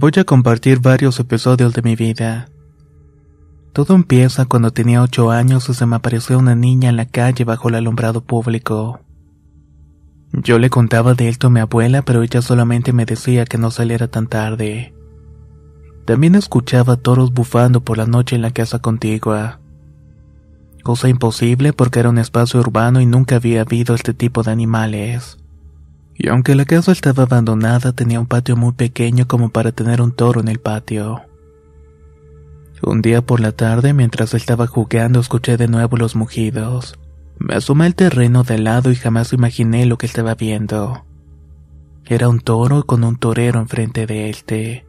Voy a compartir varios episodios de mi vida. Todo empieza cuando tenía ocho años y se me apareció una niña en la calle bajo el alumbrado público. Yo le contaba de esto a mi abuela, pero ella solamente me decía que no saliera tan tarde. También escuchaba toros bufando por la noche en la casa contigua. Cosa imposible porque era un espacio urbano y nunca había habido este tipo de animales. Y aunque la casa estaba abandonada, tenía un patio muy pequeño como para tener un toro en el patio. Un día por la tarde, mientras estaba jugando, escuché de nuevo los mugidos. Me asomé al terreno de lado y jamás imaginé lo que estaba viendo. Era un toro con un torero enfrente de este.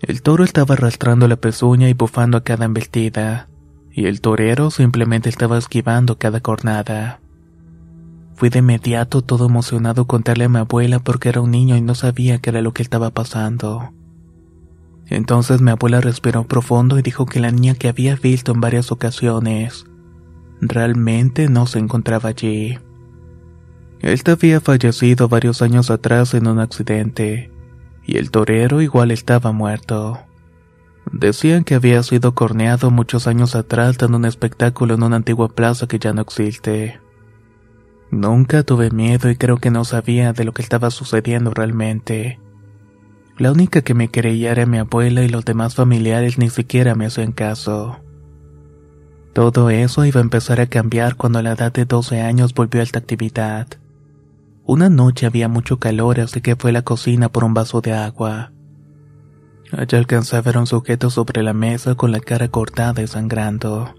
El toro estaba arrastrando la pezuña y bufando a cada embestida, y el torero simplemente estaba esquivando cada cornada. Fui de inmediato todo emocionado contarle a mi abuela porque era un niño y no sabía qué era lo que estaba pasando. Entonces mi abuela respiró profundo y dijo que la niña que había visto en varias ocasiones realmente no se encontraba allí. Esta había fallecido varios años atrás en un accidente, y el torero igual estaba muerto. Decían que había sido corneado muchos años atrás dando un espectáculo en una antigua plaza que ya no existe. Nunca tuve miedo y creo que no sabía de lo que estaba sucediendo realmente. La única que me creía era mi abuela y los demás familiares ni siquiera me hacían caso. Todo eso iba a empezar a cambiar cuando a la edad de 12 años volvió a esta actividad. Una noche había mucho calor así que fue a la cocina por un vaso de agua. Allá alcancé a un sujeto sobre la mesa con la cara cortada y sangrando.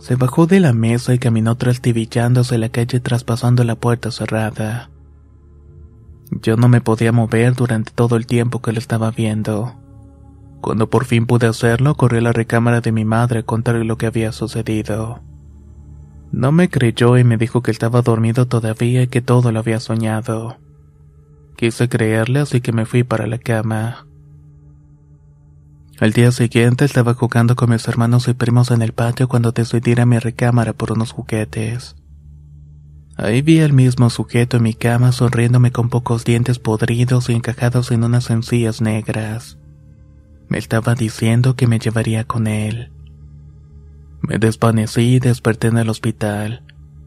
Se bajó de la mesa y caminó trastibillándose la calle traspasando la puerta cerrada. Yo no me podía mover durante todo el tiempo que lo estaba viendo. Cuando por fin pude hacerlo, corrí a la recámara de mi madre a contarle lo que había sucedido. No me creyó y me dijo que estaba dormido todavía y que todo lo había soñado. Quise creerle así que me fui para la cama. Al día siguiente estaba jugando con mis hermanos y primos en el patio cuando decidí ir a mi recámara por unos juguetes. Ahí vi al mismo sujeto en mi cama sonriéndome con pocos dientes podridos y encajados en unas encías negras. Me estaba diciendo que me llevaría con él. Me desvanecí y desperté en el hospital.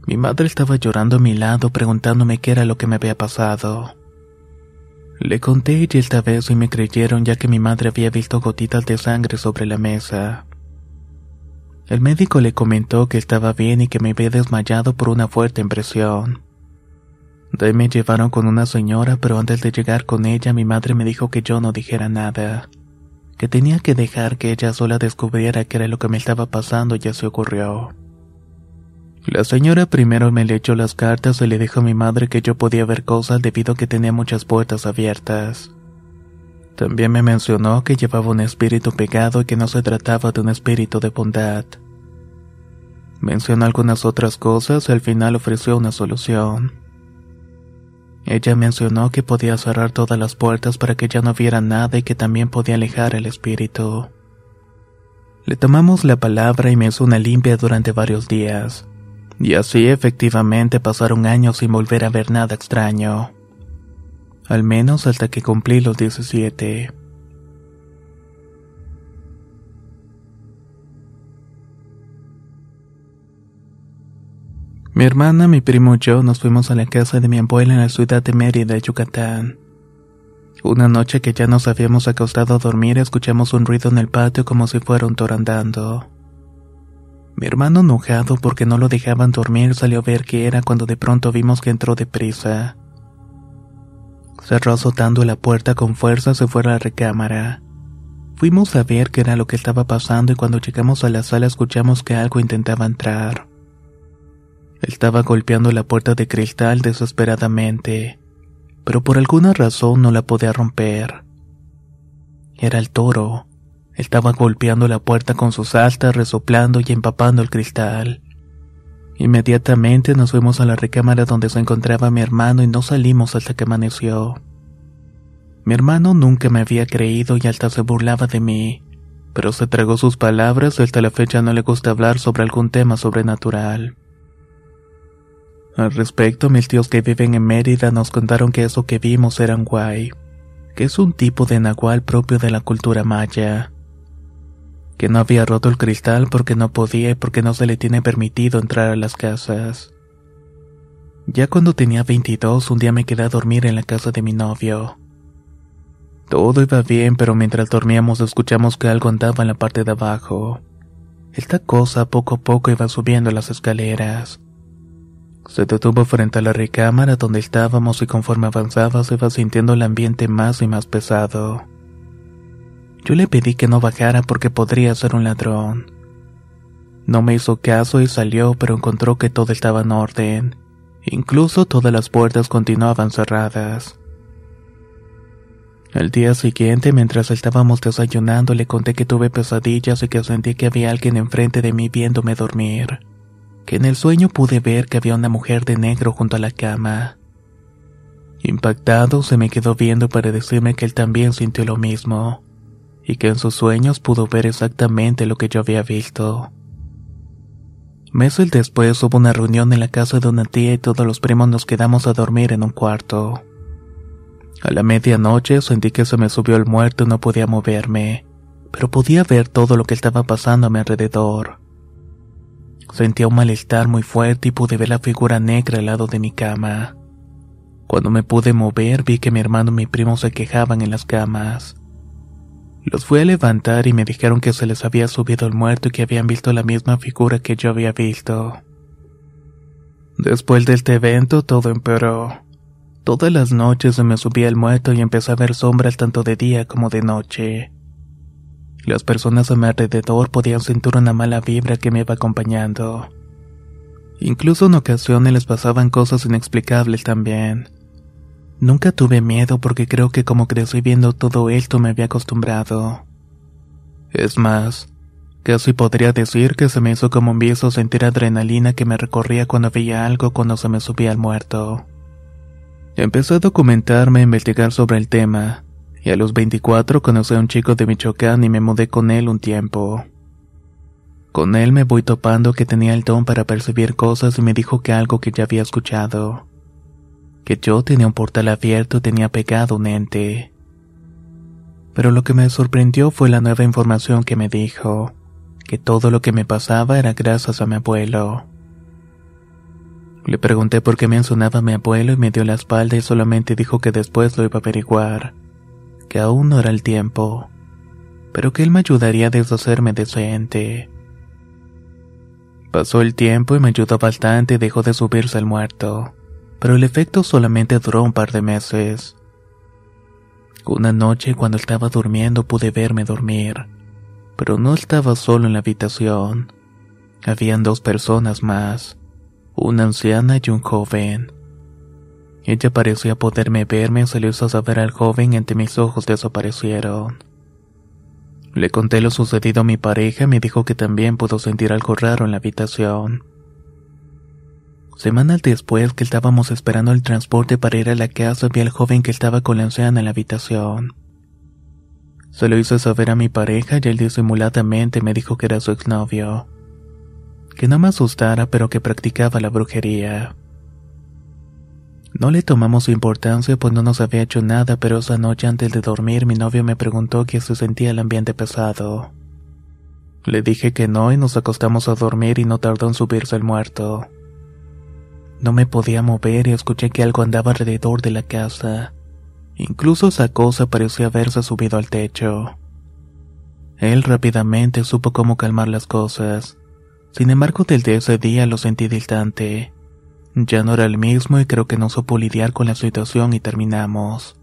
Mi madre estaba llorando a mi lado preguntándome qué era lo que me había pasado. Le conté y esta vez y me creyeron ya que mi madre había visto gotitas de sangre sobre la mesa. El médico le comentó que estaba bien y que me había desmayado por una fuerte impresión. De me llevaron con una señora, pero antes de llegar con ella mi madre me dijo que yo no dijera nada, que tenía que dejar que ella sola descubriera qué era lo que me estaba pasando y así ocurrió. La señora primero me leyó las cartas y le dijo a mi madre que yo podía ver cosas debido a que tenía muchas puertas abiertas. También me mencionó que llevaba un espíritu pegado y que no se trataba de un espíritu de bondad. Mencionó algunas otras cosas y al final ofreció una solución. Ella mencionó que podía cerrar todas las puertas para que ya no viera nada y que también podía alejar el espíritu. Le tomamos la palabra y me hizo una limpia durante varios días. Y así efectivamente pasaron años sin volver a ver nada extraño. al menos hasta que cumplí los 17. Mi hermana, mi primo y yo nos fuimos a la casa de mi abuela en la ciudad de Mérida, Yucatán. Una noche que ya nos habíamos acostado a dormir, escuchamos un ruido en el patio como si fuera un toro andando. Mi hermano, enojado porque no lo dejaban dormir, salió a ver qué era cuando de pronto vimos que entró deprisa. Cerró azotando la puerta con fuerza, se fue a la recámara. Fuimos a ver qué era lo que estaba pasando y cuando llegamos a la sala escuchamos que algo intentaba entrar. Estaba golpeando la puerta de cristal desesperadamente, pero por alguna razón no la podía romper. Era el toro. Estaba golpeando la puerta con sus astas, resoplando y empapando el cristal. Inmediatamente nos fuimos a la recámara donde se encontraba mi hermano y no salimos hasta que amaneció. Mi hermano nunca me había creído y hasta se burlaba de mí, pero se tragó sus palabras y hasta la fecha no le gusta hablar sobre algún tema sobrenatural. Al respecto, mis tíos que viven en Mérida nos contaron que eso que vimos era un guay, que es un tipo de nahual propio de la cultura maya. Que no había roto el cristal porque no podía y porque no se le tiene permitido entrar a las casas. Ya cuando tenía 22, un día me quedé a dormir en la casa de mi novio. Todo iba bien, pero mientras dormíamos escuchamos que algo andaba en la parte de abajo. Esta cosa poco a poco iba subiendo las escaleras. Se detuvo frente a la recámara donde estábamos y conforme avanzaba se iba sintiendo el ambiente más y más pesado. Yo le pedí que no bajara porque podría ser un ladrón. No me hizo caso y salió, pero encontró que todo estaba en orden. Incluso todas las puertas continuaban cerradas. Al día siguiente, mientras estábamos desayunando, le conté que tuve pesadillas y que sentí que había alguien enfrente de mí viéndome dormir que en el sueño pude ver que había una mujer de negro junto a la cama. Impactado se me quedó viendo para decirme que él también sintió lo mismo, y que en sus sueños pudo ver exactamente lo que yo había visto. Meses después hubo una reunión en la casa de una tía y todos los primos nos quedamos a dormir en un cuarto. A la medianoche sentí que se me subió el muerto y no podía moverme, pero podía ver todo lo que estaba pasando a mi alrededor. Sentía un malestar muy fuerte y pude ver la figura negra al lado de mi cama. Cuando me pude mover vi que mi hermano y mi primo se quejaban en las camas. Los fui a levantar y me dijeron que se les había subido el muerto y que habían visto la misma figura que yo había visto. Después de este evento todo empeoró. Todas las noches se me subía el muerto y empecé a ver sombras tanto de día como de noche. Las personas a mi alrededor podían sentir una mala vibra que me iba acompañando. Incluso en ocasiones les pasaban cosas inexplicables también. Nunca tuve miedo porque creo que como crecí viendo todo esto me había acostumbrado. Es más, casi podría decir que se me hizo como un viso sentir adrenalina que me recorría cuando veía algo cuando se me subía al muerto. Empecé a documentarme e investigar sobre el tema, y a los 24 conocí a un chico de Michoacán y me mudé con él un tiempo. Con él me voy topando que tenía el don para percibir cosas y me dijo que algo que ya había escuchado. Que yo tenía un portal abierto y tenía pegado un ente. Pero lo que me sorprendió fue la nueva información que me dijo, que todo lo que me pasaba era gracias a mi abuelo. Le pregunté por qué mencionaba a mi abuelo y me dio la espalda y solamente dijo que después lo iba a averiguar que aún no era el tiempo, pero que él me ayudaría a deshacerme de ese ente. Pasó el tiempo y me ayudó bastante y dejó de subirse el muerto, pero el efecto solamente duró un par de meses. Una noche cuando estaba durmiendo pude verme dormir, pero no estaba solo en la habitación. Habían dos personas más, una anciana y un joven. Ella parecía poderme verme y salió a saber al joven entre mis ojos desaparecieron. Le conté lo sucedido a mi pareja y me dijo que también pudo sentir algo raro en la habitación. Semanas después que estábamos esperando el transporte para ir a la casa vi al joven que estaba con la anciana en la habitación. Se lo hice saber a mi pareja y él disimuladamente me dijo que era su exnovio. Que no me asustara pero que practicaba la brujería. No le tomamos importancia pues no nos había hecho nada, pero esa noche antes de dormir mi novio me preguntó que se sentía el ambiente pesado. Le dije que no y nos acostamos a dormir y no tardó en subirse el muerto. No me podía mover y escuché que algo andaba alrededor de la casa. Incluso esa cosa parecía haberse subido al techo. Él rápidamente supo cómo calmar las cosas. Sin embargo, desde ese día lo sentí distante. Ya no era el mismo y creo que no supo lidiar con la situación y terminamos.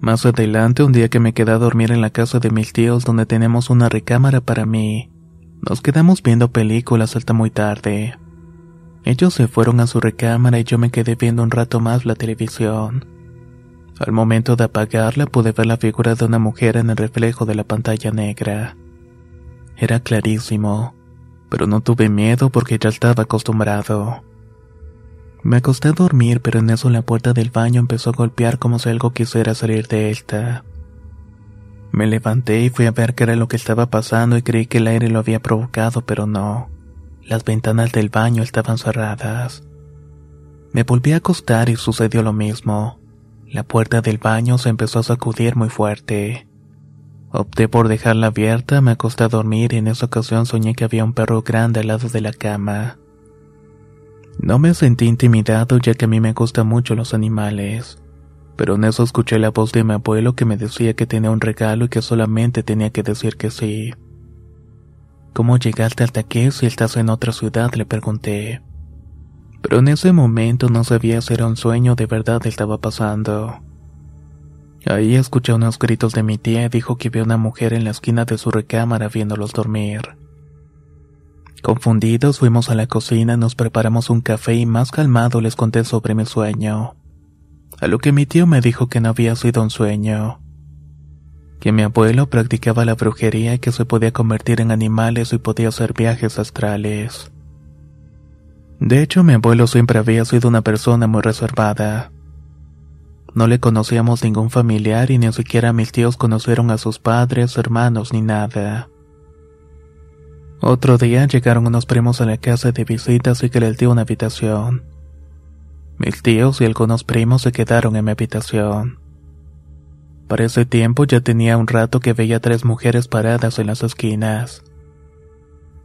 Más adelante, un día que me quedé a dormir en la casa de mis tíos donde tenemos una recámara para mí, nos quedamos viendo películas hasta muy tarde. Ellos se fueron a su recámara y yo me quedé viendo un rato más la televisión. Al momento de apagarla pude ver la figura de una mujer en el reflejo de la pantalla negra. Era clarísimo, pero no tuve miedo porque ya estaba acostumbrado. Me acosté a dormir, pero en eso la puerta del baño empezó a golpear como si algo quisiera salir de esta. Me levanté y fui a ver qué era lo que estaba pasando y creí que el aire lo había provocado, pero no. Las ventanas del baño estaban cerradas. Me volví a acostar y sucedió lo mismo. La puerta del baño se empezó a sacudir muy fuerte. Opté por dejarla abierta, me acosté a dormir y en esa ocasión soñé que había un perro grande al lado de la cama. No me sentí intimidado ya que a mí me gustan mucho los animales, pero en eso escuché la voz de mi abuelo que me decía que tenía un regalo y que solamente tenía que decir que sí. ¿Cómo llegaste hasta aquí si estás en otra ciudad? le pregunté. Pero en ese momento no sabía si era un sueño de verdad estaba pasando. Ahí escuché unos gritos de mi tía y dijo que vio una mujer en la esquina de su recámara viéndolos dormir. Confundidos fuimos a la cocina, nos preparamos un café y más calmado les conté sobre mi sueño. A lo que mi tío me dijo que no había sido un sueño, que mi abuelo practicaba la brujería y que se podía convertir en animales y podía hacer viajes astrales. De hecho, mi abuelo siempre había sido una persona muy reservada. No le conocíamos ningún familiar y ni siquiera mis tíos conocieron a sus padres, hermanos ni nada. Otro día llegaron unos primos a la casa de visitas y que les dio una habitación. Mis tíos y algunos primos se quedaron en mi habitación. Para ese tiempo ya tenía un rato que veía tres mujeres paradas en las esquinas.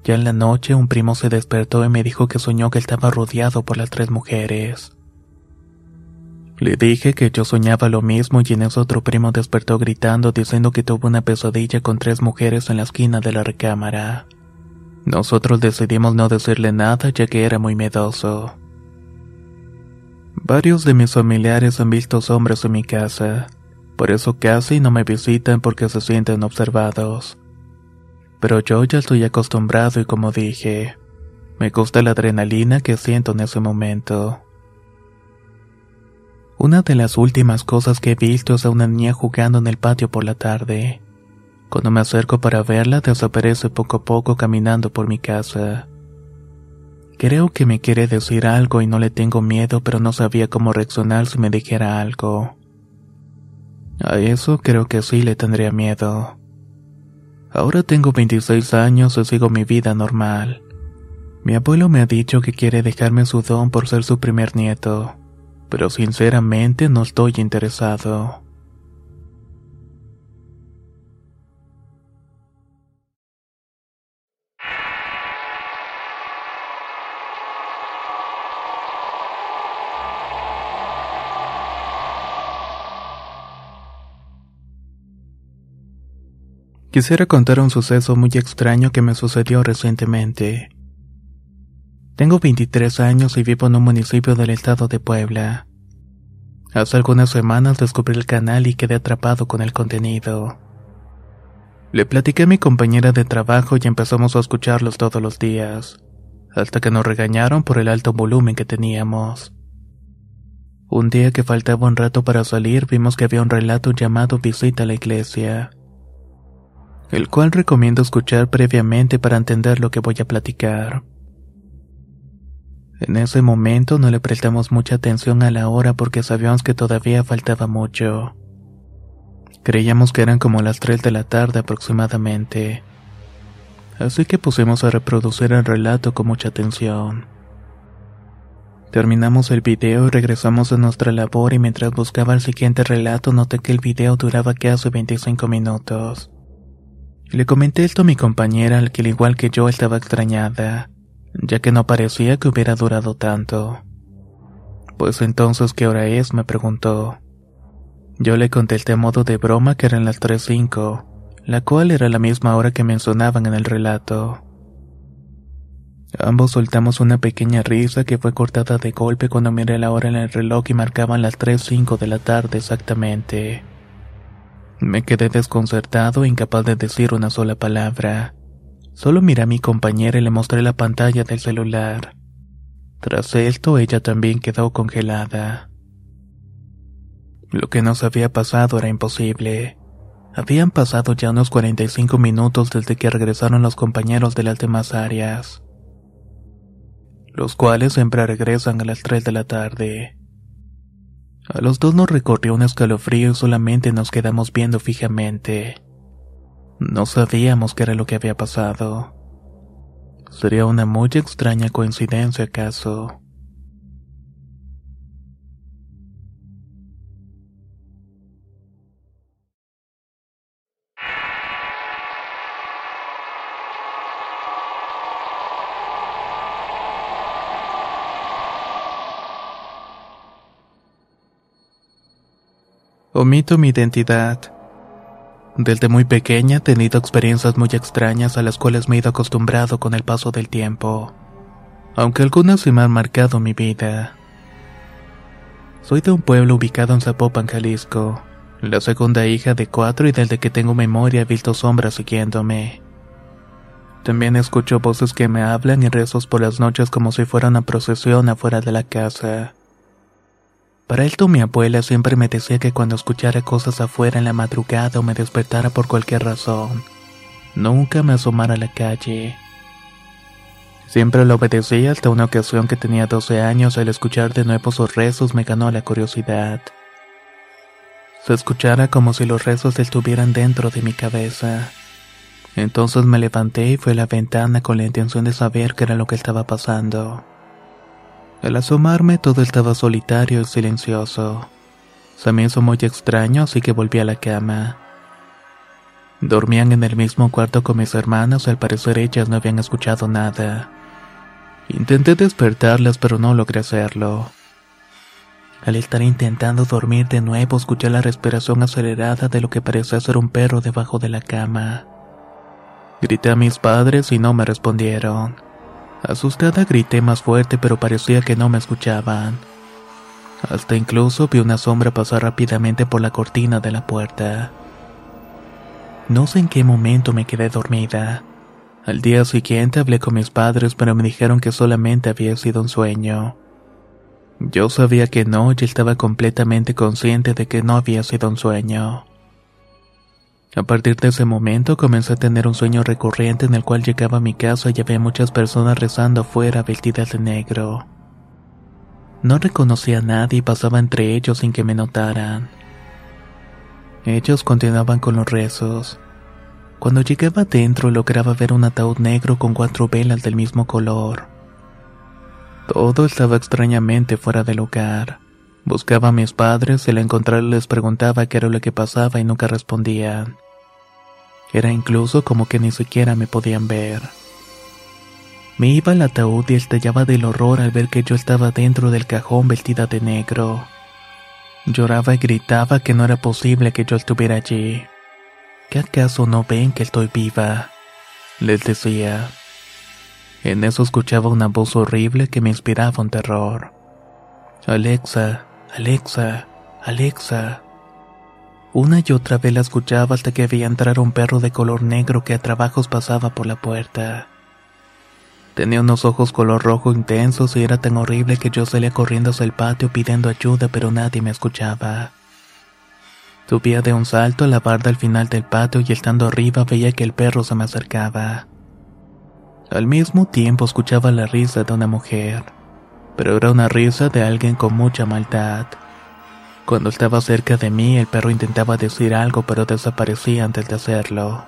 Ya en la noche un primo se despertó y me dijo que soñó que estaba rodeado por las tres mujeres. Le dije que yo soñaba lo mismo y en eso otro primo despertó gritando diciendo que tuvo una pesadilla con tres mujeres en la esquina de la recámara. Nosotros decidimos no decirle nada ya que era muy miedoso. Varios de mis familiares han visto hombres en mi casa. Por eso casi no me visitan porque se sienten observados. Pero yo ya estoy acostumbrado y como dije, me gusta la adrenalina que siento en ese momento. Una de las últimas cosas que he visto es a una niña jugando en el patio por la tarde. Cuando me acerco para verla, desaparece poco a poco caminando por mi casa. Creo que me quiere decir algo y no le tengo miedo, pero no sabía cómo reaccionar si me dijera algo. A eso creo que sí le tendría miedo. Ahora tengo 26 años y sigo mi vida normal. Mi abuelo me ha dicho que quiere dejarme su don por ser su primer nieto, pero sinceramente no estoy interesado. Quisiera contar un suceso muy extraño que me sucedió recientemente. Tengo 23 años y vivo en un municipio del estado de Puebla. Hace algunas semanas descubrí el canal y quedé atrapado con el contenido. Le platiqué a mi compañera de trabajo y empezamos a escucharlos todos los días, hasta que nos regañaron por el alto volumen que teníamos. Un día que faltaba un rato para salir vimos que había un relato llamado Visita a la iglesia el cual recomiendo escuchar previamente para entender lo que voy a platicar. En ese momento no le prestamos mucha atención a la hora porque sabíamos que todavía faltaba mucho. Creíamos que eran como las 3 de la tarde aproximadamente. Así que pusimos a reproducir el relato con mucha atención. Terminamos el video y regresamos a nuestra labor y mientras buscaba el siguiente relato noté que el video duraba casi 25 minutos. Le comenté esto a mi compañera, al que al igual que yo estaba extrañada, ya que no parecía que hubiera durado tanto. Pues entonces, ¿qué hora es? me preguntó. Yo le contesté a modo de broma que eran las 3.05, la cual era la misma hora que mencionaban en el relato. Ambos soltamos una pequeña risa que fue cortada de golpe cuando miré la hora en el reloj y marcaban las 3.05 de la tarde exactamente. Me quedé desconcertado e incapaz de decir una sola palabra. Solo miré a mi compañera y le mostré la pantalla del celular. Tras esto, ella también quedó congelada. Lo que nos había pasado era imposible. Habían pasado ya unos 45 minutos desde que regresaron los compañeros de las demás áreas los cuales siempre regresan a las 3 de la tarde. A los dos nos recorrió un escalofrío y solamente nos quedamos viendo fijamente. No sabíamos qué era lo que había pasado. Sería una muy extraña coincidencia acaso. Omito mi identidad. Desde muy pequeña he tenido experiencias muy extrañas a las cuales me he ido acostumbrado con el paso del tiempo, aunque algunas se me han marcado mi vida. Soy de un pueblo ubicado en Zapopan, Jalisco, la segunda hija de cuatro y desde que tengo memoria he visto sombras siguiéndome. También escucho voces que me hablan y rezos por las noches como si fuera una procesión afuera de la casa. Para esto mi abuela siempre me decía que cuando escuchara cosas afuera en la madrugada o me despertara por cualquier razón, nunca me asomara a la calle. Siempre lo obedecía hasta una ocasión que tenía 12 años al escuchar de nuevo sus rezos me ganó la curiosidad. Se escuchara como si los rezos estuvieran dentro de mi cabeza. Entonces me levanté y fui a la ventana con la intención de saber qué era lo que estaba pasando. Al asomarme todo estaba solitario y silencioso. Se me hizo muy extraño, así que volví a la cama. Dormían en el mismo cuarto con mis hermanas, al parecer ellas no habían escuchado nada. Intenté despertarlas, pero no logré hacerlo. Al estar intentando dormir de nuevo, escuché la respiración acelerada de lo que parecía ser un perro debajo de la cama. Grité a mis padres y no me respondieron. Asustada grité más fuerte pero parecía que no me escuchaban. Hasta incluso vi una sombra pasar rápidamente por la cortina de la puerta. No sé en qué momento me quedé dormida. Al día siguiente hablé con mis padres pero me dijeron que solamente había sido un sueño. Yo sabía que no y estaba completamente consciente de que no había sido un sueño. A partir de ese momento comencé a tener un sueño recurrente en el cual llegaba a mi casa y había muchas personas rezando afuera vestidas de negro. No reconocía a nadie y pasaba entre ellos sin que me notaran. Ellos continuaban con los rezos. Cuando llegaba adentro lograba ver un ataúd negro con cuatro velas del mismo color. Todo estaba extrañamente fuera de lugar. Buscaba a mis padres y al encontrarlos les preguntaba qué era lo que pasaba y nunca respondían. Era incluso como que ni siquiera me podían ver. Me iba al ataúd y estallaba del horror al ver que yo estaba dentro del cajón vestida de negro. Lloraba y gritaba que no era posible que yo estuviera allí. ¿Qué acaso no ven que estoy viva? Les decía. En eso escuchaba una voz horrible que me inspiraba un terror. Alexa, Alexa, Alexa. Una y otra vez la escuchaba hasta que veía entrar un perro de color negro que a trabajos pasaba por la puerta. Tenía unos ojos color rojo intensos y era tan horrible que yo salía corriendo hacia el patio pidiendo ayuda pero nadie me escuchaba. Subía de un salto a la barda al final del patio y estando arriba veía que el perro se me acercaba. Al mismo tiempo escuchaba la risa de una mujer pero era una risa de alguien con mucha maldad. Cuando estaba cerca de mí, el perro intentaba decir algo, pero desaparecía antes de hacerlo.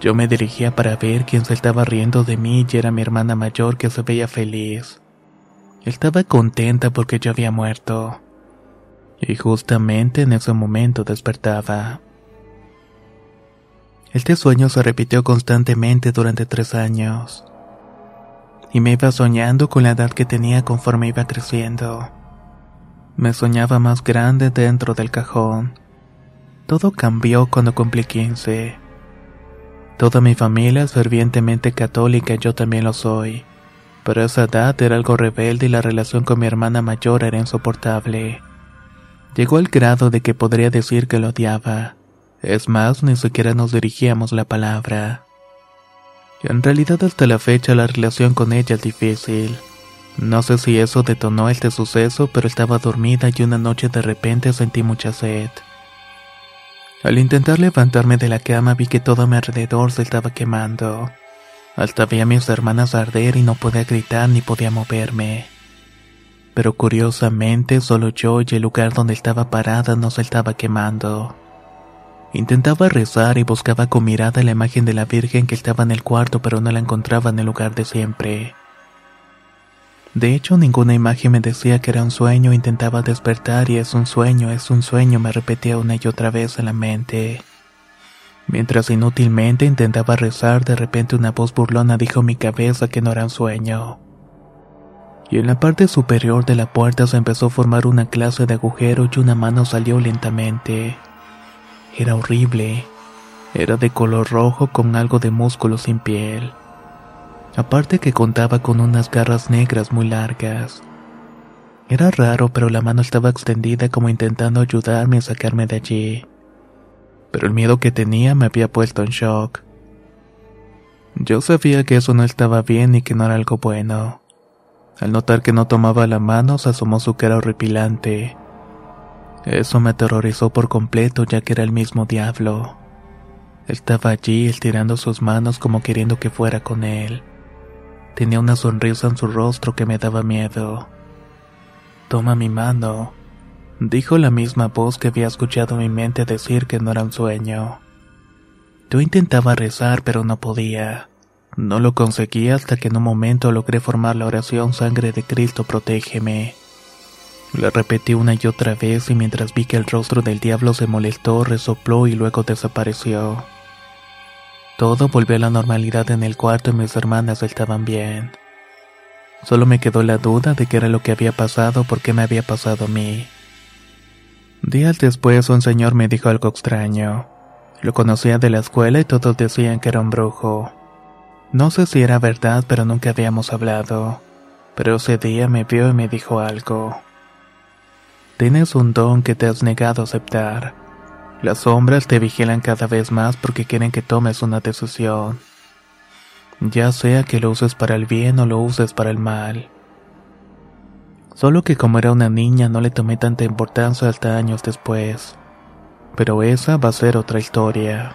Yo me dirigía para ver quién se estaba riendo de mí y era mi hermana mayor que se veía feliz. Estaba contenta porque yo había muerto. Y justamente en ese momento despertaba. Este sueño se repitió constantemente durante tres años. Y me iba soñando con la edad que tenía conforme iba creciendo. Me soñaba más grande dentro del cajón. Todo cambió cuando cumplí 15. Toda mi familia es fervientemente católica yo también lo soy. Pero esa edad era algo rebelde y la relación con mi hermana mayor era insoportable. Llegó al grado de que podría decir que lo odiaba. Es más, ni siquiera nos dirigíamos la palabra. En realidad hasta la fecha la relación con ella es difícil. No sé si eso detonó este suceso, pero estaba dormida y una noche de repente sentí mucha sed. Al intentar levantarme de la cama vi que todo a mi alrededor se estaba quemando. Hasta vi a mis hermanas arder y no podía gritar ni podía moverme. Pero curiosamente solo yo y el lugar donde estaba parada no se estaba quemando. Intentaba rezar y buscaba con mirada la imagen de la Virgen que estaba en el cuarto pero no la encontraba en el lugar de siempre. De hecho, ninguna imagen me decía que era un sueño, intentaba despertar y es un sueño, es un sueño, me repetía una y otra vez en la mente. Mientras inútilmente intentaba rezar, de repente una voz burlona dijo en mi cabeza que no era un sueño. Y en la parte superior de la puerta se empezó a formar una clase de agujero y una mano salió lentamente. Era horrible. Era de color rojo con algo de músculo sin piel. Aparte que contaba con unas garras negras muy largas. Era raro, pero la mano estaba extendida como intentando ayudarme a sacarme de allí. Pero el miedo que tenía me había puesto en shock. Yo sabía que eso no estaba bien y que no era algo bueno. Al notar que no tomaba la mano, se asomó su cara horripilante. Eso me aterrorizó por completo ya que era el mismo diablo. Estaba allí estirando sus manos como queriendo que fuera con él. Tenía una sonrisa en su rostro que me daba miedo. Toma mi mano, dijo la misma voz que había escuchado mi mente decir que no era un sueño. Yo intentaba rezar pero no podía. No lo conseguí hasta que en un momento logré formar la oración Sangre de Cristo protégeme. La repetí una y otra vez y mientras vi que el rostro del diablo se molestó, resopló y luego desapareció. Todo volvió a la normalidad en el cuarto y mis hermanas estaban bien. Solo me quedó la duda de qué era lo que había pasado, por qué me había pasado a mí. Días después un señor me dijo algo extraño. Lo conocía de la escuela y todos decían que era un brujo. No sé si era verdad, pero nunca habíamos hablado. Pero ese día me vio y me dijo algo. Tienes un don que te has negado a aceptar. Las sombras te vigilan cada vez más porque quieren que tomes una decisión. Ya sea que lo uses para el bien o lo uses para el mal. Solo que como era una niña no le tomé tanta importancia hasta años después. Pero esa va a ser otra historia.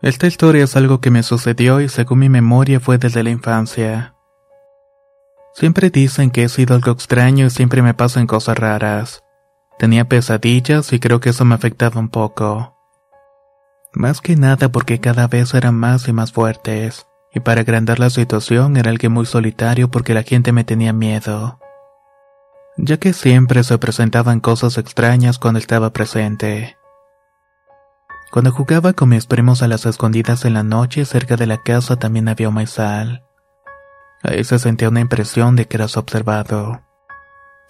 Esta historia es algo que me sucedió y según mi memoria fue desde la infancia. Siempre dicen que he sido algo extraño y siempre me pasan cosas raras. Tenía pesadillas y creo que eso me afectaba un poco. Más que nada porque cada vez eran más y más fuertes, y para agrandar la situación era alguien muy solitario porque la gente me tenía miedo. Ya que siempre se presentaban cosas extrañas cuando estaba presente. Cuando jugaba con mis primos a las escondidas en la noche, cerca de la casa también había un maizal. Ahí se sentía una impresión de que eras observado.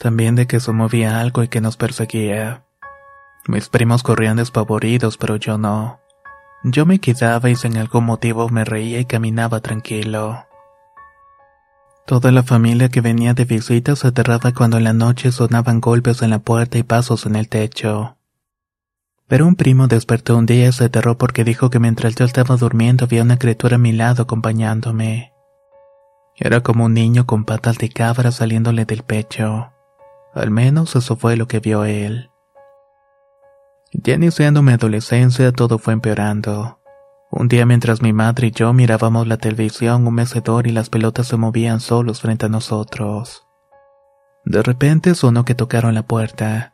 También de que se movía algo y que nos perseguía. Mis primos corrían despavoridos, pero yo no. Yo me quedaba y sin algún motivo me reía y caminaba tranquilo. Toda la familia que venía de visita se aterraba cuando en la noche sonaban golpes en la puerta y pasos en el techo. Pero un primo despertó un día y se aterró porque dijo que mientras yo estaba durmiendo había una criatura a mi lado acompañándome. Era como un niño con patas de cabra saliéndole del pecho. Al menos eso fue lo que vio él. Ya iniciando mi adolescencia todo fue empeorando. Un día mientras mi madre y yo mirábamos la televisión, un mecedor y las pelotas se movían solos frente a nosotros. De repente sonó que tocaron la puerta.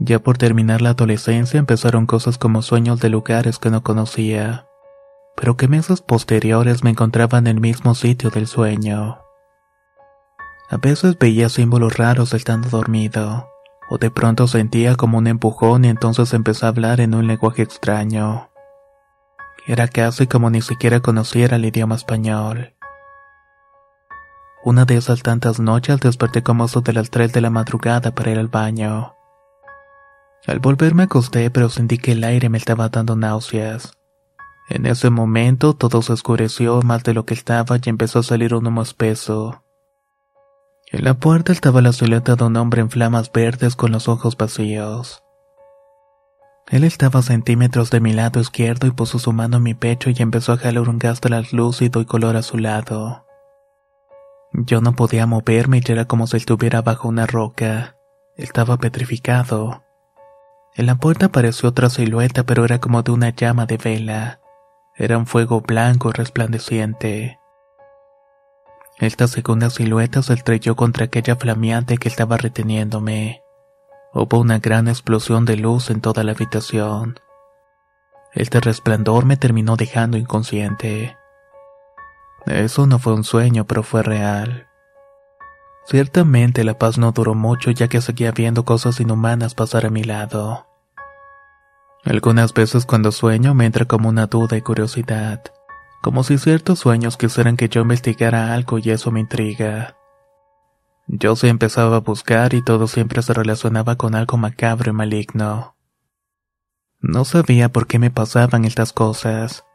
Ya por terminar la adolescencia empezaron cosas como sueños de lugares que no conocía, pero que meses posteriores me encontraba en el mismo sitio del sueño. A veces veía símbolos raros estando dormido, o de pronto sentía como un empujón y entonces empecé a hablar en un lenguaje extraño. Era casi como ni siquiera conociera el idioma español. Una de esas tantas noches desperté como eso de las 3 de la madrugada para ir al baño. Al volver me acosté, pero sentí que el aire me estaba dando náuseas. En ese momento todo se oscureció más de lo que estaba y empezó a salir un humo espeso. En la puerta estaba la silueta de un hombre en flamas verdes con los ojos vacíos. Él estaba a centímetros de mi lado izquierdo y puso su mano en mi pecho y empezó a jalar un gas lúcido y color azulado. Yo no podía moverme y era como si estuviera bajo una roca. Estaba petrificado. En la puerta apareció otra silueta, pero era como de una llama de vela. Era un fuego blanco resplandeciente. Esta segunda silueta se estrelló contra aquella flameante que estaba reteniéndome. Hubo una gran explosión de luz en toda la habitación. Este resplandor me terminó dejando inconsciente. Eso no fue un sueño, pero fue real. Ciertamente la paz no duró mucho ya que seguía viendo cosas inhumanas pasar a mi lado. Algunas veces cuando sueño me entra como una duda y curiosidad, como si ciertos sueños quisieran que yo investigara algo y eso me intriga. Yo se empezaba a buscar y todo siempre se relacionaba con algo macabro y maligno. No sabía por qué me pasaban estas cosas.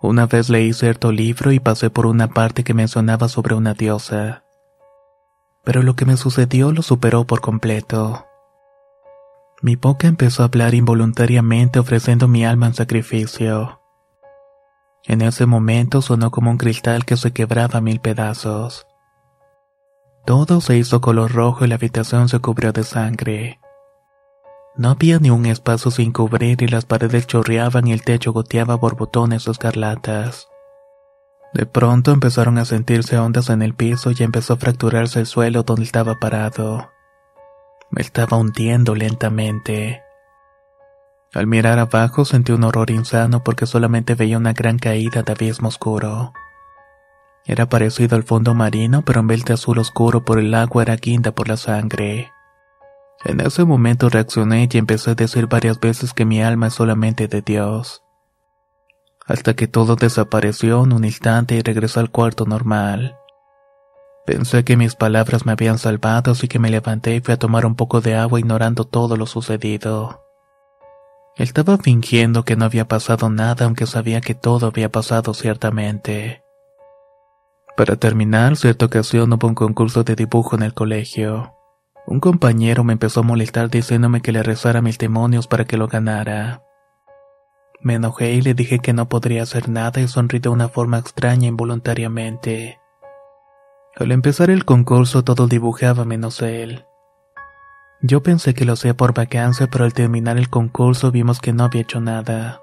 Una vez leí cierto libro y pasé por una parte que mencionaba sobre una diosa. Pero lo que me sucedió lo superó por completo. Mi boca empezó a hablar involuntariamente ofreciendo mi alma en sacrificio. En ese momento sonó como un cristal que se quebraba a mil pedazos. Todo se hizo color rojo y la habitación se cubrió de sangre. No había ni un espacio sin cubrir y las paredes chorreaban y el techo goteaba borbotones escarlatas. De pronto empezaron a sentirse ondas en el piso y empezó a fracturarse el suelo donde estaba parado. Me estaba hundiendo lentamente. Al mirar abajo sentí un horror insano porque solamente veía una gran caída de abismo oscuro. Era parecido al fondo marino, pero en vez de azul oscuro por el agua era guinda por la sangre. En ese momento reaccioné y empecé a decir varias veces que mi alma es solamente de Dios. Hasta que todo desapareció en un instante y regresó al cuarto normal. Pensé que mis palabras me habían salvado, así que me levanté y fui a tomar un poco de agua ignorando todo lo sucedido. Estaba fingiendo que no había pasado nada, aunque sabía que todo había pasado ciertamente. Para terminar, cierta ocasión hubo un concurso de dibujo en el colegio. Un compañero me empezó a molestar diciéndome que le rezara mis demonios para que lo ganara. Me enojé y le dije que no podría hacer nada y sonrí de una forma extraña involuntariamente. Al empezar el concurso todo dibujaba menos él. Yo pensé que lo hacía por vacancia, pero al terminar el concurso vimos que no había hecho nada.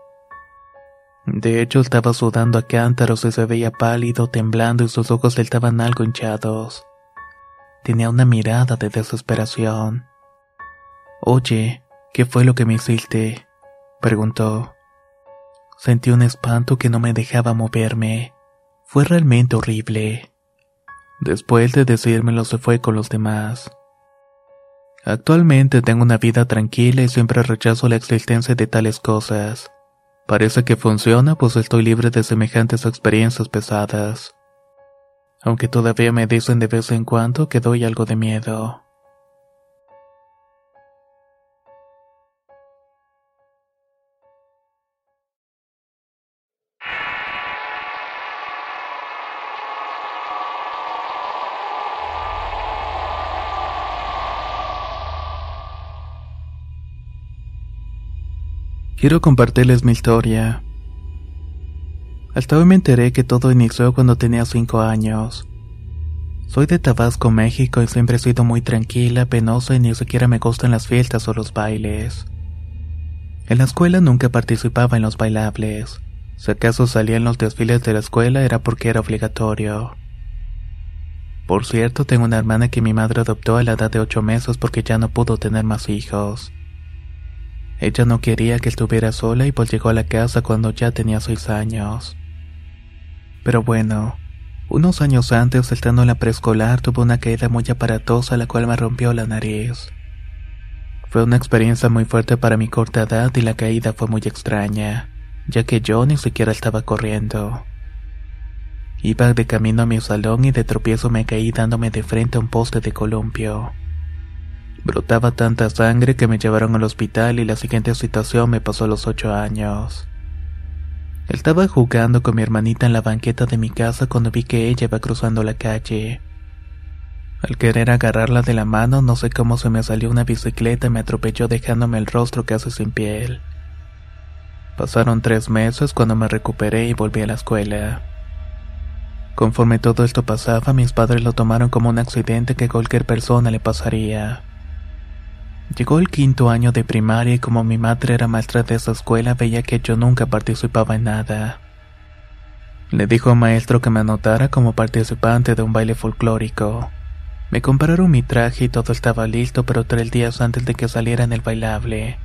De hecho, estaba sudando a cántaros y se veía pálido, temblando y sus ojos estaban algo hinchados. Tenía una mirada de desesperación. Oye, ¿qué fue lo que me hiciste? preguntó. Sentí un espanto que no me dejaba moverme. Fue realmente horrible. Después de decírmelo se fue con los demás. Actualmente tengo una vida tranquila y siempre rechazo la existencia de tales cosas. Parece que funciona pues estoy libre de semejantes experiencias pesadas. Aunque todavía me dicen de vez en cuando que doy algo de miedo. Quiero compartirles mi historia. Hasta hoy me enteré que todo inició cuando tenía 5 años. Soy de Tabasco, México y siempre he sido muy tranquila, penosa y ni siquiera me gustan las fiestas o los bailes. En la escuela nunca participaba en los bailables. Si acaso salía en los desfiles de la escuela era porque era obligatorio. Por cierto, tengo una hermana que mi madre adoptó a la edad de 8 meses porque ya no pudo tener más hijos. Ella no quería que estuviera sola y pues llegó a la casa cuando ya tenía seis años. Pero bueno, unos años antes, estando en la preescolar, tuve una caída muy aparatosa la cual me rompió la nariz. Fue una experiencia muy fuerte para mi corta edad y la caída fue muy extraña, ya que yo ni siquiera estaba corriendo. Iba de camino a mi salón y de tropiezo me caí dándome de frente a un poste de columpio. Brotaba tanta sangre que me llevaron al hospital y la siguiente situación me pasó a los ocho años. Estaba jugando con mi hermanita en la banqueta de mi casa cuando vi que ella iba cruzando la calle. Al querer agarrarla de la mano, no sé cómo se me salió una bicicleta y me atropelló dejándome el rostro casi sin piel. Pasaron tres meses cuando me recuperé y volví a la escuela. Conforme todo esto pasaba, mis padres lo tomaron como un accidente que cualquier persona le pasaría. Llegó el quinto año de primaria y como mi madre era maestra de esa escuela veía que yo nunca participaba en nada. Le dijo al maestro que me anotara como participante de un baile folclórico. Me compraron mi traje y todo estaba listo, pero tres días antes de que saliera en el bailable.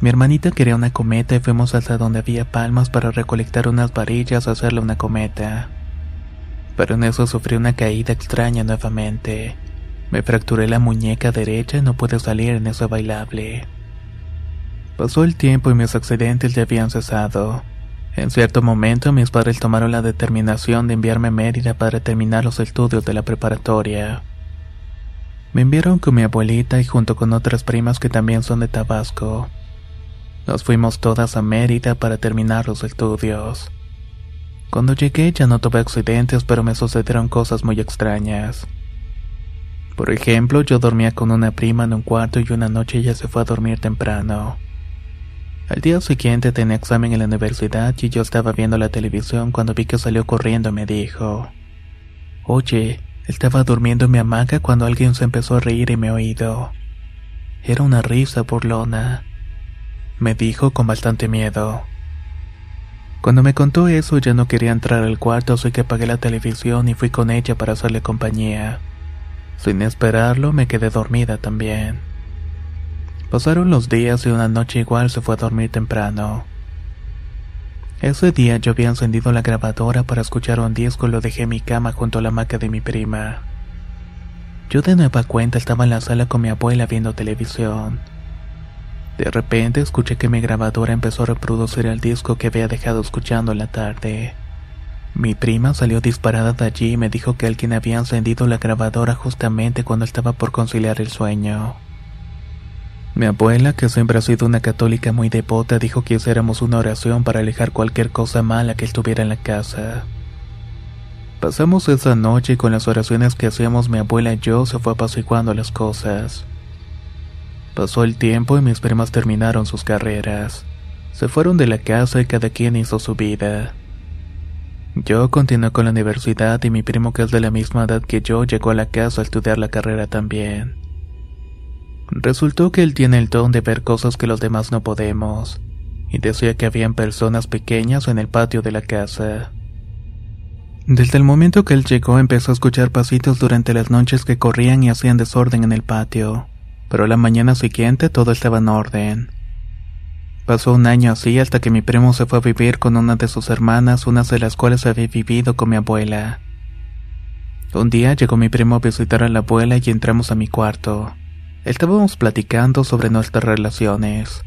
Mi hermanita quería una cometa y fuimos hasta donde había palmas para recolectar unas varillas y hacerle una cometa. Pero en eso sufrí una caída extraña nuevamente. Me fracturé la muñeca derecha y no pude salir en ese bailable. Pasó el tiempo y mis accidentes ya habían cesado. En cierto momento mis padres tomaron la determinación de enviarme a Mérida para terminar los estudios de la preparatoria. Me enviaron con mi abuelita y junto con otras primas que también son de Tabasco. Nos fuimos todas a Mérida para terminar los estudios. Cuando llegué ya no tuve accidentes, pero me sucedieron cosas muy extrañas. Por ejemplo, yo dormía con una prima en un cuarto y una noche ella se fue a dormir temprano. Al día siguiente tenía examen en la universidad y yo estaba viendo la televisión cuando vi que salió corriendo y me dijo, Oye, estaba durmiendo en mi hamaca cuando alguien se empezó a reír en mi oído. Era una risa burlona. Me dijo con bastante miedo. Cuando me contó eso ya no quería entrar al cuarto así que apagué la televisión y fui con ella para hacerle compañía. Sin esperarlo me quedé dormida también. Pasaron los días y una noche igual se fue a dormir temprano. Ese día yo había encendido la grabadora para escuchar un disco y lo dejé en mi cama junto a la hamaca de mi prima. Yo de nueva cuenta estaba en la sala con mi abuela viendo televisión. De repente escuché que mi grabadora empezó a reproducir el disco que había dejado escuchando en la tarde. Mi prima salió disparada de allí y me dijo que alguien había encendido la grabadora justamente cuando estaba por conciliar el sueño. Mi abuela, que siempre ha sido una católica muy devota, dijo que hiciéramos una oración para alejar cualquier cosa mala que estuviera en la casa. Pasamos esa noche y con las oraciones que hacíamos mi abuela y yo se fue apaciguando las cosas. Pasó el tiempo y mis primas terminaron sus carreras. Se fueron de la casa y cada quien hizo su vida. Yo continué con la universidad y mi primo que es de la misma edad que yo llegó a la casa a estudiar la carrera también. Resultó que él tiene el don de ver cosas que los demás no podemos, y decía que habían personas pequeñas en el patio de la casa. Desde el momento que él llegó empezó a escuchar pasitos durante las noches que corrían y hacían desorden en el patio, pero la mañana siguiente todo estaba en orden. Pasó un año así hasta que mi primo se fue a vivir con una de sus hermanas, una de las cuales había vivido con mi abuela. Un día llegó mi primo a visitar a la abuela y entramos a mi cuarto. Estábamos platicando sobre nuestras relaciones.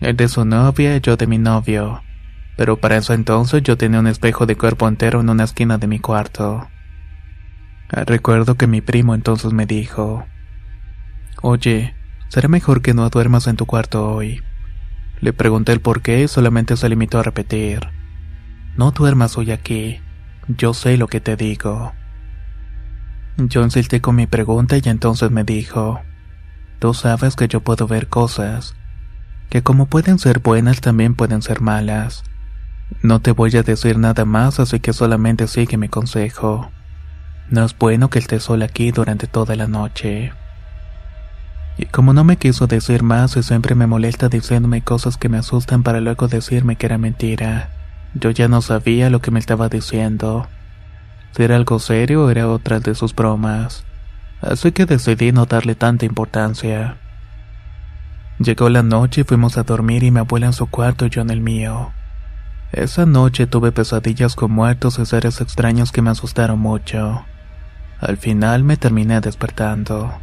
Él de su novia y yo de mi novio. Pero para eso entonces yo tenía un espejo de cuerpo entero en una esquina de mi cuarto. Recuerdo que mi primo entonces me dijo, Oye, será mejor que no duermas en tu cuarto hoy. Le pregunté el por qué y solamente se limitó a repetir, No duermas hoy aquí, yo sé lo que te digo. Yo insistí con mi pregunta y entonces me dijo, Tú sabes que yo puedo ver cosas, que como pueden ser buenas también pueden ser malas. No te voy a decir nada más, así que solamente sigue mi consejo. No es bueno que estés sola aquí durante toda la noche. Y como no me quiso decir más y siempre me molesta diciéndome cosas que me asustan para luego decirme que era mentira, yo ya no sabía lo que me estaba diciendo. Si era algo serio o era otra de sus bromas así que decidí no darle tanta importancia. Llegó la noche y fuimos a dormir y mi abuela en su cuarto y yo en el mío. Esa noche tuve pesadillas con muertos y seres extraños que me asustaron mucho. Al final me terminé despertando.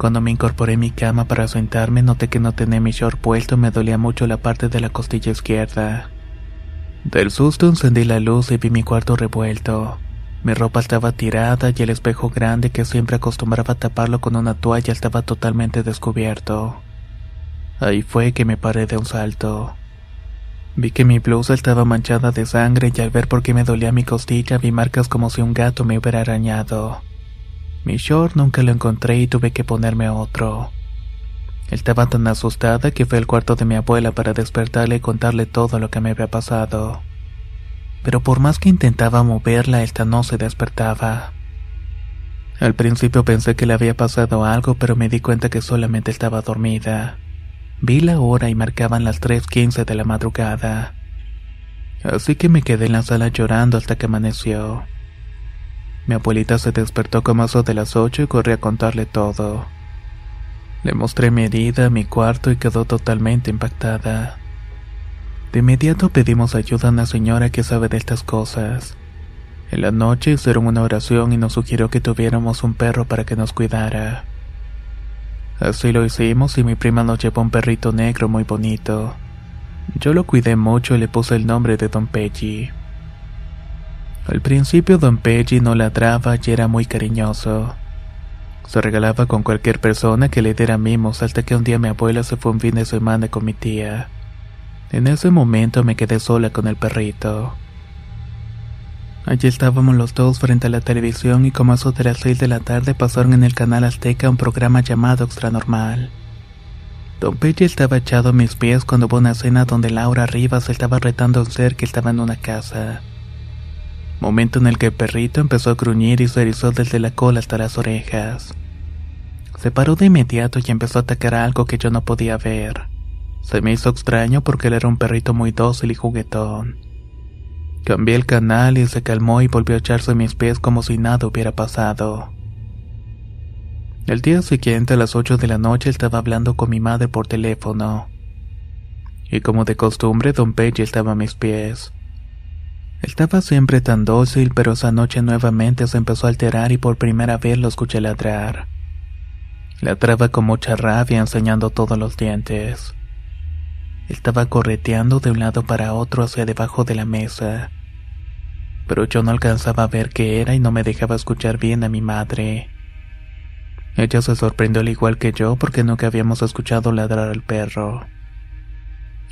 Cuando me incorporé en mi cama para sentarme noté que no tenía mi short puesto y me dolía mucho la parte de la costilla izquierda. Del susto encendí la luz y vi mi cuarto revuelto. Mi ropa estaba tirada y el espejo grande que siempre acostumbraba taparlo con una toalla estaba totalmente descubierto. Ahí fue que me paré de un salto. Vi que mi blusa estaba manchada de sangre y al ver por qué me dolía mi costilla vi marcas como si un gato me hubiera arañado. Mi short nunca lo encontré y tuve que ponerme otro. Estaba tan asustada que fui al cuarto de mi abuela para despertarle y contarle todo lo que me había pasado pero por más que intentaba moverla, esta no se despertaba. Al principio pensé que le había pasado algo, pero me di cuenta que solamente estaba dormida. Vi la hora y marcaban las 3.15 de la madrugada. Así que me quedé en la sala llorando hasta que amaneció. Mi abuelita se despertó como eso de las 8 y corrí a contarle todo. Le mostré mi herida, mi cuarto y quedó totalmente impactada. De inmediato pedimos ayuda a una señora que sabe de estas cosas. En la noche hicieron una oración y nos sugirió que tuviéramos un perro para que nos cuidara. Así lo hicimos y mi prima nos llevó un perrito negro muy bonito. Yo lo cuidé mucho y le puse el nombre de Don Peggy. Al principio Don Peggy no ladraba y era muy cariñoso. Se regalaba con cualquier persona que le diera mimos hasta que un día mi abuela se fue un fin de semana con mi tía. En ese momento me quedé sola con el perrito. Allí estábamos los dos frente a la televisión y como a de las seis de la tarde pasaron en el canal Azteca un programa llamado Extra Normal. Don Peggy estaba echado a mis pies cuando hubo una escena donde Laura Rivas estaba retando a un ser que estaba en una casa. Momento en el que el perrito empezó a gruñir y se erizó desde la cola hasta las orejas. Se paró de inmediato y empezó a atacar algo que yo no podía ver. Se me hizo extraño porque él era un perrito muy dócil y juguetón. Cambié el canal y se calmó y volvió a echarse a mis pies como si nada hubiera pasado. El día siguiente a las 8 de la noche estaba hablando con mi madre por teléfono. Y como de costumbre, don Peggy estaba a mis pies. Estaba siempre tan dócil, pero esa noche nuevamente se empezó a alterar y por primera vez lo escuché ladrar. Ladraba con mucha rabia enseñando todos los dientes. Estaba correteando de un lado para otro hacia debajo de la mesa. Pero yo no alcanzaba a ver qué era y no me dejaba escuchar bien a mi madre. Ella se sorprendió al igual que yo porque nunca habíamos escuchado ladrar al perro.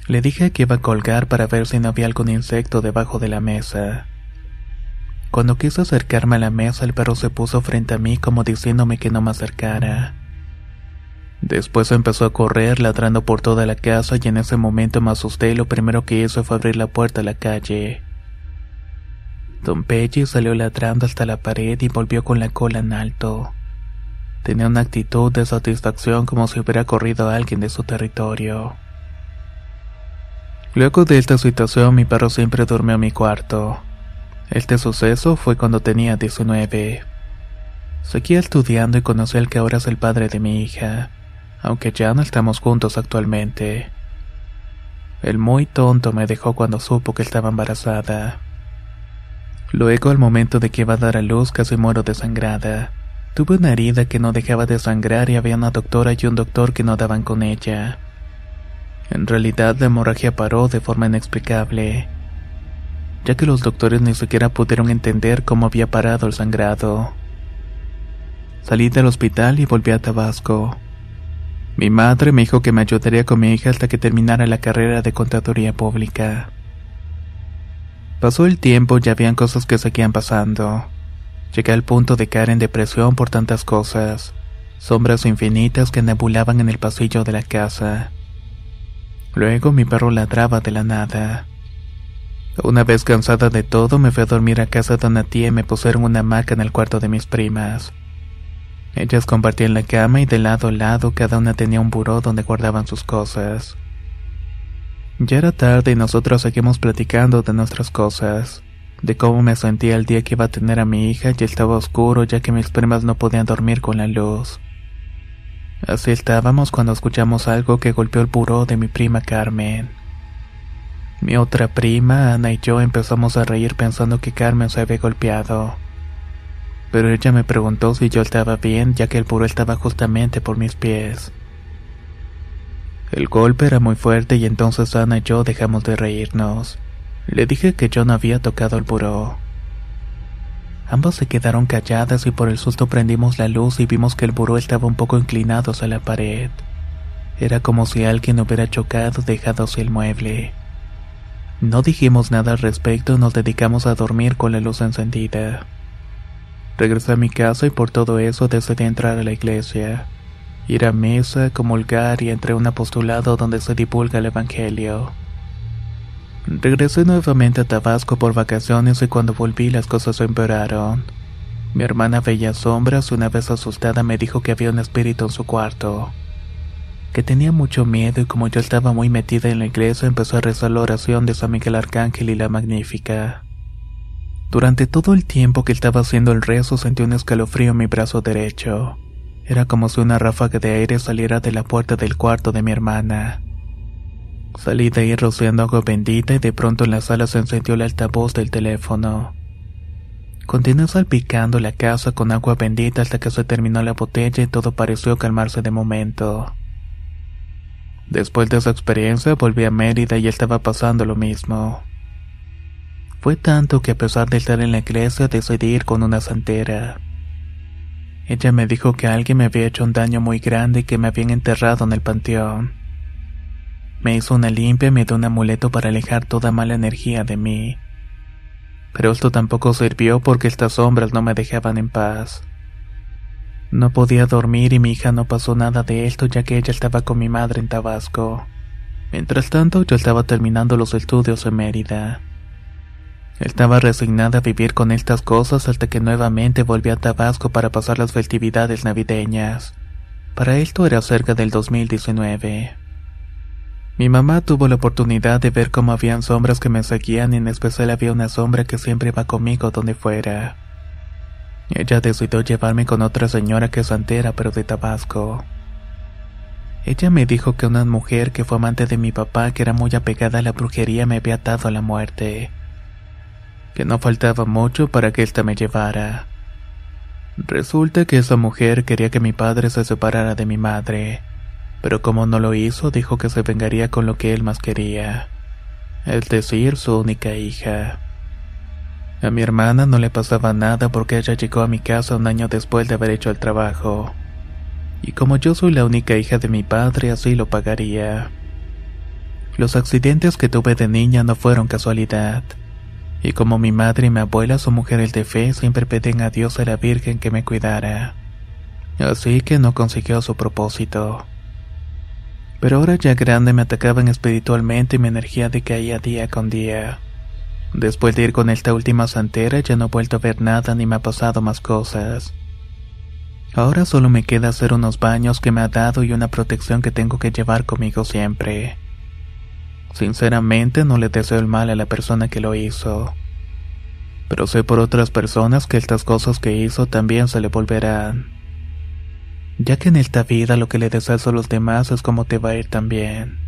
Le dije que iba a colgar para ver si no había algún insecto debajo de la mesa. Cuando quiso acercarme a la mesa, el perro se puso frente a mí como diciéndome que no me acercara. Después empezó a correr ladrando por toda la casa y en ese momento me asusté lo primero que hizo fue abrir la puerta a la calle. Don Peggy salió ladrando hasta la pared y volvió con la cola en alto. Tenía una actitud de satisfacción como si hubiera corrido a alguien de su territorio. Luego de esta situación mi perro siempre durmió en mi cuarto. Este suceso fue cuando tenía 19. Seguía estudiando y conocí al que ahora es el padre de mi hija aunque ya no estamos juntos actualmente. El muy tonto me dejó cuando supo que estaba embarazada. Luego, al momento de que iba a dar a luz, casi muero desangrada. Tuve una herida que no dejaba de sangrar y había una doctora y un doctor que no daban con ella. En realidad, la hemorragia paró de forma inexplicable, ya que los doctores ni siquiera pudieron entender cómo había parado el sangrado. Salí del hospital y volví a Tabasco. Mi madre me dijo que me ayudaría con mi hija hasta que terminara la carrera de contaduría pública. Pasó el tiempo y habían cosas que seguían pasando. Llegué al punto de caer en depresión por tantas cosas, sombras infinitas que nebulaban en el pasillo de la casa. Luego mi perro ladraba de la nada. Una vez cansada de todo, me fui a dormir a casa de una tía y me pusieron una hamaca en el cuarto de mis primas. Ellas compartían la cama y de lado a lado cada una tenía un buró donde guardaban sus cosas. Ya era tarde y nosotros seguimos platicando de nuestras cosas, de cómo me sentía el día que iba a tener a mi hija y estaba oscuro ya que mis primas no podían dormir con la luz. Así estábamos cuando escuchamos algo que golpeó el buró de mi prima Carmen. Mi otra prima, Ana y yo empezamos a reír pensando que Carmen se había golpeado pero ella me preguntó si yo estaba bien ya que el buró estaba justamente por mis pies. El golpe era muy fuerte y entonces Ana y yo dejamos de reírnos. Le dije que yo no había tocado el buró. Ambos se quedaron calladas y por el susto prendimos la luz y vimos que el buró estaba un poco inclinado hacia la pared. Era como si alguien hubiera chocado hacia el mueble. No dijimos nada al respecto y nos dedicamos a dormir con la luz encendida. Regresé a mi casa y por todo eso decidí entrar a la iglesia. Ir a misa, comulgar y entré un apostolado donde se divulga el Evangelio. Regresé nuevamente a Tabasco por vacaciones y cuando volví las cosas empeoraron. Mi hermana veía sombras y una vez asustada me dijo que había un espíritu en su cuarto. Que tenía mucho miedo y como yo estaba muy metida en la iglesia empezó a rezar la oración de San Miguel Arcángel y la Magnífica. Durante todo el tiempo que estaba haciendo el rezo sentí un escalofrío en mi brazo derecho. Era como si una ráfaga de aire saliera de la puerta del cuarto de mi hermana. Salí de ahí rociando agua bendita y de pronto en la sala se encendió el altavoz del teléfono. Continué salpicando la casa con agua bendita hasta que se terminó la botella y todo pareció calmarse de momento. Después de esa experiencia volví a Mérida y estaba pasando lo mismo. Fue tanto que a pesar de estar en la iglesia decidí ir con una santera. Ella me dijo que alguien me había hecho un daño muy grande y que me habían enterrado en el panteón. Me hizo una limpia y me dio un amuleto para alejar toda mala energía de mí. Pero esto tampoco sirvió porque estas sombras no me dejaban en paz. No podía dormir y mi hija no pasó nada de esto ya que ella estaba con mi madre en Tabasco. Mientras tanto, yo estaba terminando los estudios en Mérida. Estaba resignada a vivir con estas cosas hasta que nuevamente volví a Tabasco para pasar las festividades navideñas. Para esto era cerca del 2019. Mi mamá tuvo la oportunidad de ver cómo habían sombras que me seguían y en especial había una sombra que siempre iba conmigo donde fuera. Ella decidió llevarme con otra señora que es santera pero de Tabasco. Ella me dijo que una mujer que fue amante de mi papá que era muy apegada a la brujería me había atado a la muerte. Que no faltaba mucho para que ésta me llevara. Resulta que esa mujer quería que mi padre se separara de mi madre, pero como no lo hizo dijo que se vengaría con lo que él más quería, es decir, su única hija. A mi hermana no le pasaba nada porque ella llegó a mi casa un año después de haber hecho el trabajo. Y como yo soy la única hija de mi padre, así lo pagaría. Los accidentes que tuve de niña no fueron casualidad. Y como mi madre y mi abuela son mujeres de fe, siempre pedían a Dios a la Virgen que me cuidara. Así que no consiguió su propósito. Pero ahora ya grande me atacaban espiritualmente y mi energía decaía día con día. Después de ir con esta última santera ya no he vuelto a ver nada ni me ha pasado más cosas. Ahora solo me queda hacer unos baños que me ha dado y una protección que tengo que llevar conmigo siempre. Sinceramente no le deseo el mal a la persona que lo hizo. Pero sé por otras personas que estas cosas que hizo también se le volverán. Ya que en esta vida lo que le deseas a los demás es como te va a ir también.